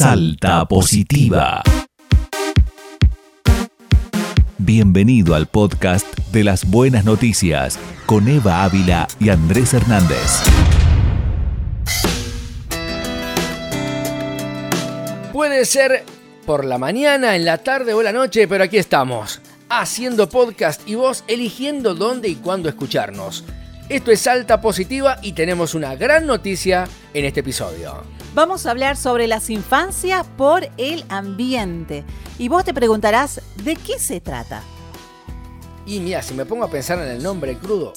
Salta Positiva. Bienvenido al podcast de las buenas noticias con Eva Ávila y Andrés Hernández. Puede ser por la mañana, en la tarde o la noche, pero aquí estamos, haciendo podcast y vos eligiendo dónde y cuándo escucharnos. Esto es Salta Positiva y tenemos una gran noticia en este episodio. Vamos a hablar sobre las infancias por el ambiente. Y vos te preguntarás, ¿de qué se trata? Y mira, si me pongo a pensar en el nombre crudo,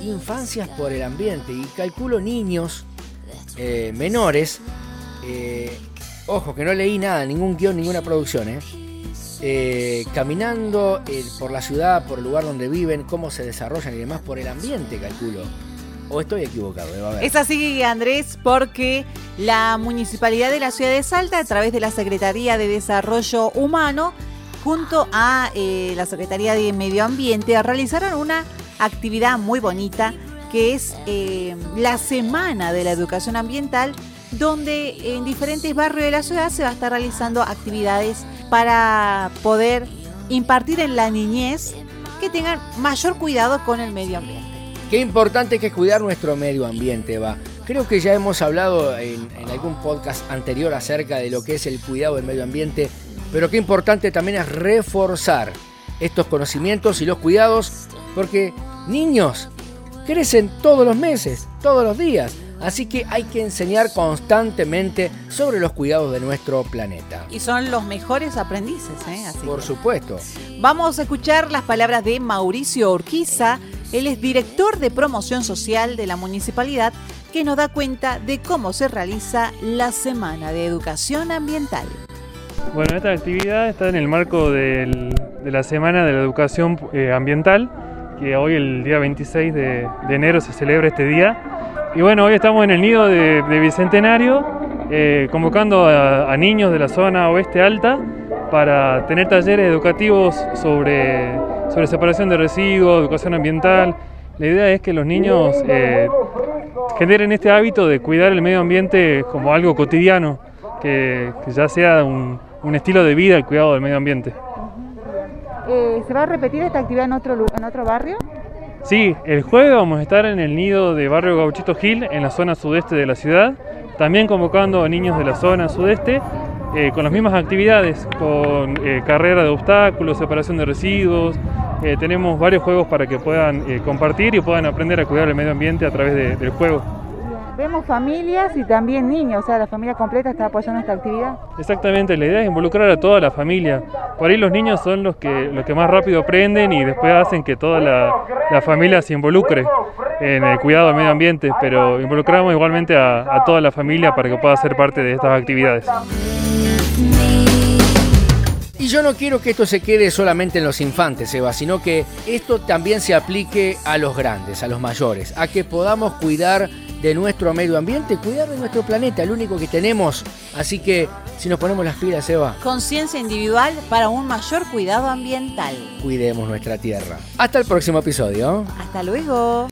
infancias por el ambiente, y calculo niños eh, menores, eh, ojo que no leí nada, ningún guion, ninguna producción, ¿eh? Eh, caminando por la ciudad, por el lugar donde viven, cómo se desarrollan y demás, por el ambiente, calculo. ¿O estoy equivocado? A ver. Es así, Andrés, porque la Municipalidad de la Ciudad de Salta, a través de la Secretaría de Desarrollo Humano, junto a eh, la Secretaría de Medio Ambiente, realizaron una actividad muy bonita que es eh, la Semana de la Educación Ambiental, donde en diferentes barrios de la ciudad se va a estar realizando actividades para poder impartir en la niñez que tengan mayor cuidado con el medio ambiente. Qué importante que es cuidar nuestro medio ambiente, Eva. Creo que ya hemos hablado en algún podcast anterior acerca de lo que es el cuidado del medio ambiente, pero qué importante también es reforzar estos conocimientos y los cuidados, porque niños crecen todos los meses, todos los días. Así que hay que enseñar constantemente sobre los cuidados de nuestro planeta. Y son los mejores aprendices, ¿eh? Así Por que- supuesto. Vamos a escuchar las palabras de Mauricio Urquiza. Él es director de promoción social de la municipalidad que nos da cuenta de cómo se realiza la Semana de Educación Ambiental. Bueno, esta actividad está en el marco del- de la Semana de la Educación eh, Ambiental, que hoy el día 26 de, de enero se celebra este día. Y bueno, hoy estamos en el nido de, Bicentenario, eh, convocando a, niños de la zona oeste alta para tener talleres educativos sobre, sobre separación de residuos, educación ambiental. La idea es que los niños eh, generen este hábito de cuidar el medio ambiente como algo cotidiano, que, que ya sea un, un estilo de vida el cuidado del medio ambiente. Eh, ¿Se va a repetir esta actividad en otro, en otro barrio? Sí, el jueves vamos a estar en el nido de Barrio Gauchito Gil, en la zona sudeste de la ciudad, también convocando a niños de la zona sudeste eh, con las mismas actividades, con eh, carrera de obstáculos, separación de residuos. eh, tenemos varios juegos para que puedan eh, compartir y puedan aprender a cuidar el medio ambiente a través de- del juego. Vemos familias y también niños, o sea, la familia completa está apoyando esta actividad. Exactamente, la idea es involucrar a toda la familia. Por ahí los niños son los que, los que más rápido aprenden y después hacen que toda la, la familia se involucre en el cuidado del medio ambiente, pero involucramos igualmente a, a toda la familia para que pueda ser parte de estas actividades. Y yo no quiero que esto se quede solamente en los infantes, Eva, sino que esto también se aplique a los grandes, a los mayores, a que podamos cuidar de nuestro medio ambiente, cuidar de nuestro planeta, el único que tenemos. Así que si nos ponemos las pilas, Eva, Conciencia individual para un mayor cuidado ambiental. cuidemos nuestra tierra. Hasta el próximo episodio. Hasta luego.